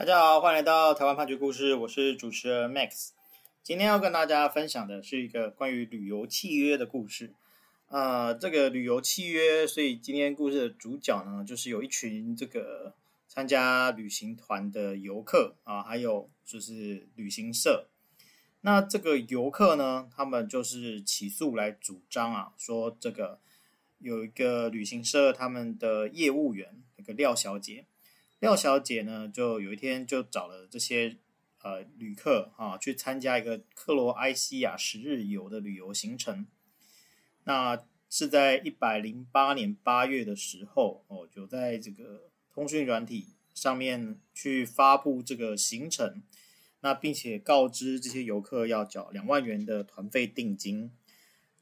大家好，欢迎来到台湾判决故事，我是主持人 Max。今天要跟大家分享的是一个关于旅游契约的故事。呃，这个旅游契约，所以今天故事的主角呢，就是有一群这个参加旅行团的游客啊，还有就是旅行社。那这个游客呢，他们就是起诉来主张啊，说这个有一个旅行社他们的业务员，那个廖小姐。廖小姐呢，就有一天就找了这些呃旅客啊，去参加一个克罗埃西亚十日游的旅游行程。那是在一百零八年八月的时候哦，就在这个通讯软体上面去发布这个行程，那并且告知这些游客要缴两万元的团费定金。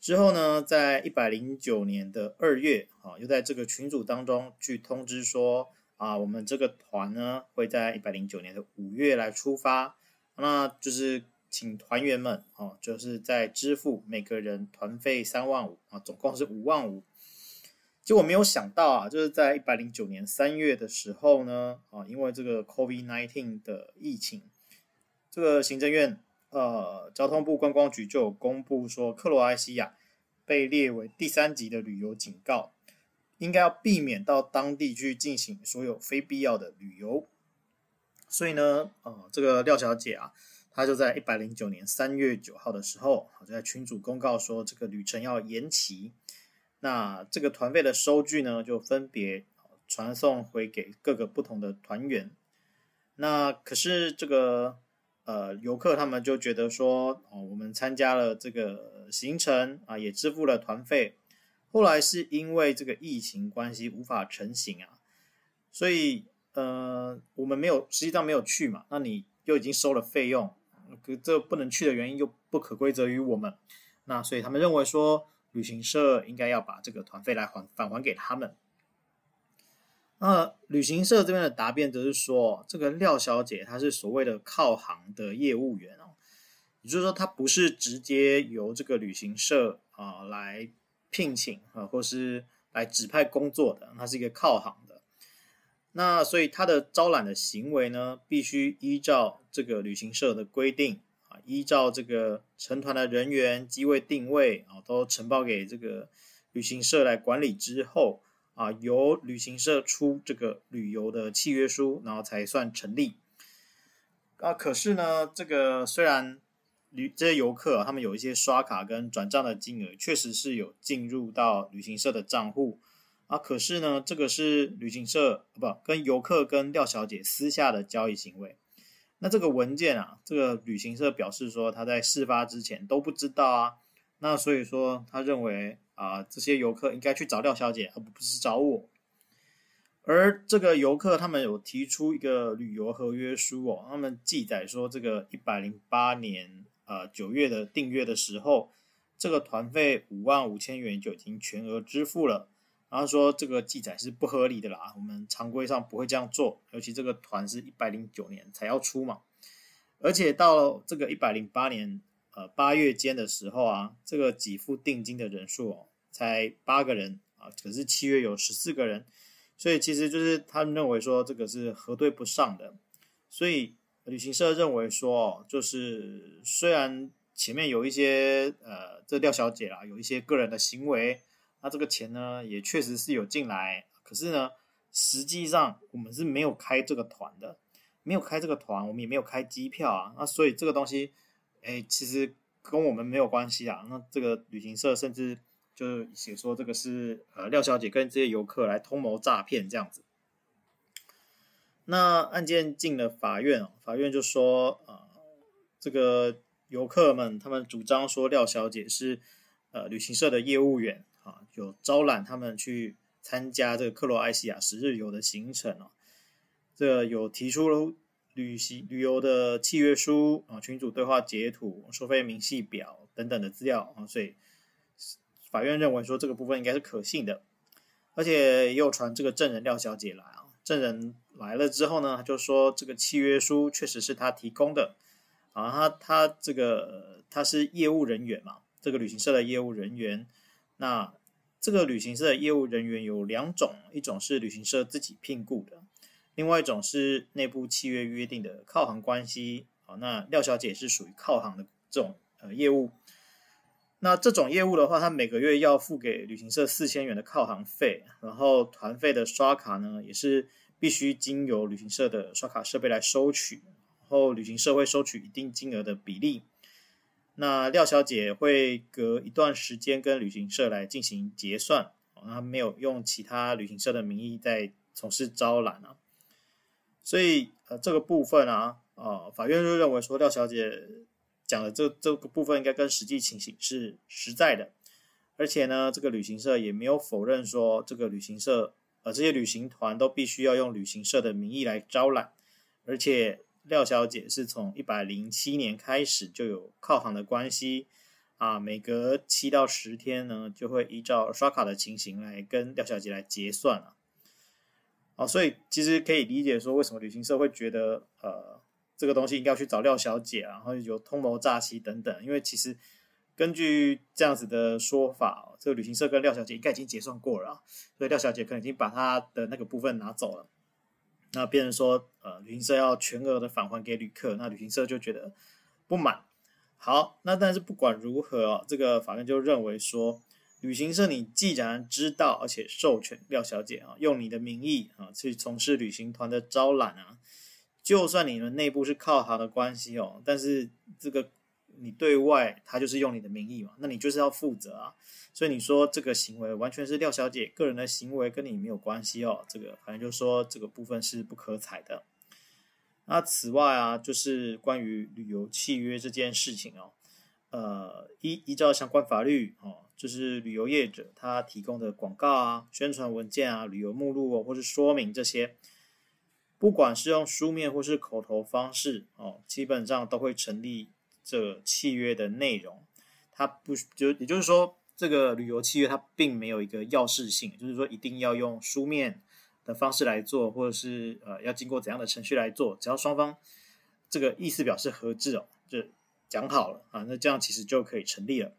之后呢，在一百零九年的二月啊，又在这个群组当中去通知说。啊，我们这个团呢会在一百零九年的五月来出发，那就是请团员们哦，就是在支付每个人团费三万五啊，总共是五万五。结果没有想到啊，就是在一百零九年三月的时候呢，啊，因为这个 COVID-19 的疫情，这个行政院呃交通部观光局就有公布说，克罗埃西亚被列为第三级的旅游警告。应该要避免到当地去进行所有非必要的旅游，所以呢，呃，这个廖小姐啊，她就在一百零九年三月九号的时候，就在群组公告说这个旅程要延期，那这个团费的收据呢，就分别传送回给各个不同的团员。那可是这个呃游客他们就觉得说，哦，我们参加了这个行程啊，也支付了团费。后来是因为这个疫情关系无法成行啊，所以呃我们没有实际上没有去嘛，那你又已经收了费用，可这不能去的原因又不可归责于我们，那所以他们认为说旅行社应该要把这个团费来还返还给他们。那旅行社这边的答辩则是说，这个廖小姐她是所谓的靠行的业务员哦，也就是说她不是直接由这个旅行社啊来。聘请啊，或是来指派工作的，它是一个靠行的。那所以他的招揽的行为呢，必须依照这个旅行社的规定啊，依照这个成团的人员、机位定位啊，都呈报给这个旅行社来管理之后啊，由旅行社出这个旅游的契约书，然后才算成立。啊，可是呢，这个虽然。旅这些游客啊，他们有一些刷卡跟转账的金额，确实是有进入到旅行社的账户啊。可是呢，这个是旅行社不跟游客跟廖小姐私下的交易行为。那这个文件啊，这个旅行社表示说他在事发之前都不知道啊。那所以说，他认为啊，这些游客应该去找廖小姐，而不是找我。而这个游客他们有提出一个旅游合约书哦，他们记载说这个一百零八年。呃，九月的订阅的时候，这个团费五万五千元就已经全额支付了。然后说这个记载是不合理的啦，我们常规上不会这样做，尤其这个团是一百零九年才要出嘛。而且到这个一百零八年呃八月间的时候啊，这个给付定金的人数哦才八个人啊，可是七月有十四个人，所以其实就是他们认为说这个是核对不上的，所以。旅行社认为说，就是虽然前面有一些呃，这廖小姐啊有一些个人的行为，那这个钱呢也确实是有进来，可是呢，实际上我们是没有开这个团的，没有开这个团，我们也没有开机票啊，那所以这个东西，哎，其实跟我们没有关系啊。那这个旅行社甚至就是写说这个是呃廖小姐跟这些游客来通谋诈骗这样子。那案件进了法院，法院就说，呃，这个游客们他们主张说廖小姐是呃旅行社的业务员啊，有招揽他们去参加这个克罗埃西亚十日游的行程啊，这个有提出旅行旅游的契约书啊，群组对话截图、收费明细表等等的资料啊，所以法院认为说这个部分应该是可信的，而且也有传这个证人廖小姐来啊。证人来了之后呢，就说这个契约书确实是他提供的啊，他他这个他是业务人员嘛，这个旅行社的业务人员。那这个旅行社的业务人员有两种，一种是旅行社自己聘雇的，另外一种是内部契约约定的靠行关系啊。那廖小姐是属于靠行的这种呃业务。那这种业务的话，他每个月要付给旅行社四千元的靠行费，然后团费的刷卡呢，也是必须经由旅行社的刷卡设备来收取，然后旅行社会收取一定金额的比例。那廖小姐会隔一段时间跟旅行社来进行结算，她没有用其他旅行社的名义在从事招揽啊。所以，呃，这个部分啊，啊，法院就认为说，廖小姐讲的这这个部分应该跟实际情形是实在的，而且呢，这个旅行社也没有否认说，这个旅行社，呃，这些旅行团都必须要用旅行社的名义来招揽，而且廖小姐是从一百零七年开始就有靠行的关系，啊，每隔七到十天呢，就会依照刷卡的情形来跟廖小姐来结算啊。啊，所以其实可以理解说，为什么旅行社会觉得呃这个东西应该要去找廖小姐，然后有通谋诈欺等等。因为其实根据这样子的说法，这个旅行社跟廖小姐应该已经结算过了，所以廖小姐可能已经把她的那个部分拿走了。那变成说呃旅行社要全额的返还给旅客，那旅行社就觉得不满。好，那但是不管如何，这个法院就认为说。旅行社，你既然知道而且授权廖小姐啊，用你的名义啊去从事旅行团的招揽啊，就算你们内部是靠行的关系哦，但是这个你对外他就是用你的名义嘛，那你就是要负责啊。所以你说这个行为完全是廖小姐个人的行为，跟你没有关系哦。这个反正就说这个部分是不可采的。那此外啊，就是关于旅游契约这件事情哦，呃，依依照相关法律哦。就是旅游业者他提供的广告啊、宣传文件啊、旅游目录哦，或是说明这些，不管是用书面或是口头方式哦，基本上都会成立这契约的内容。它不就也就是说，这个旅游契约它并没有一个要事性，就是说一定要用书面的方式来做，或者是呃要经过怎样的程序来做，只要双方这个意思表示合致哦，就讲好了啊，那这样其实就可以成立了。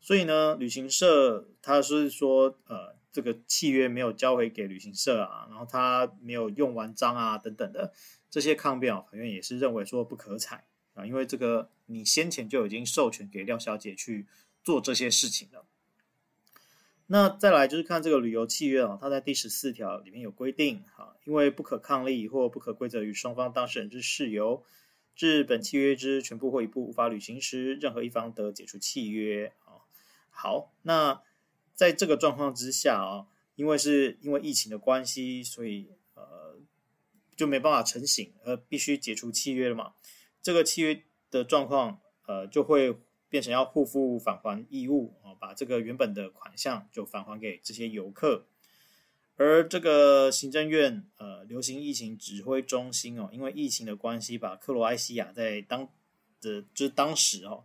所以呢，旅行社他是说，呃，这个契约没有交回给旅行社啊，然后他没有用完章啊，等等的这些抗辩啊，法院也是认为说不可采啊，因为这个你先前就已经授权给廖小姐去做这些事情了。那再来就是看这个旅游契约啊，它在第十四条里面有规定哈，因为不可抗力或不可归责于双方当事人之事由，致本契约之全部或一部无法履行时，任何一方得解除契约啊。好，那在这个状况之下啊，因为是因为疫情的关系，所以呃就没办法成型，而必须解除契约了嘛。这个契约的状况呃就会变成要互负返还义务啊，把这个原本的款项就返还给这些游客。而这个行政院呃流行疫情指挥中心哦，因为疫情的关系，把克罗埃西亚在当的就是当时哦。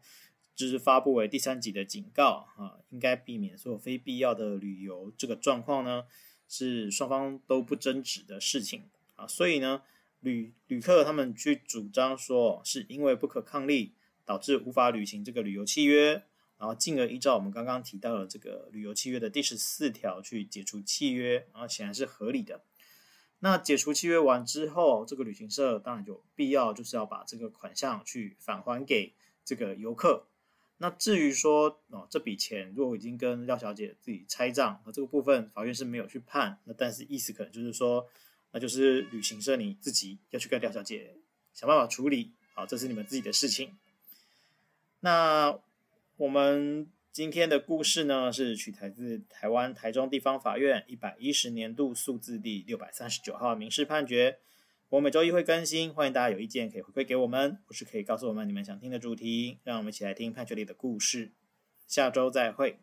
就是发布为第三级的警告啊，应该避免所有非必要的旅游。这个状况呢，是双方都不争执的事情啊。所以呢，旅旅客他们去主张说，是因为不可抗力导致无法履行这个旅游契约，然后进而依照我们刚刚提到的这个旅游契约的第十四条去解除契约，然后显然是合理的。那解除契约完之后，这个旅行社当然有必要就是要把这个款项去返还给这个游客。那至于说哦，这笔钱如果已经跟廖小姐自己拆账，那这个部分法院是没有去判。那但是意思可能就是说，那就是旅行社你自己要去跟廖小姐想办法处理，好，这是你们自己的事情。那我们今天的故事呢，是取材自台湾台中地方法院一百一十年度诉字第六百三十九号民事判决。我每周一会更新，欢迎大家有意见可以回馈给我们，或是可以告诉我们你们想听的主题，让我们一起来听判决里的故事。下周再会。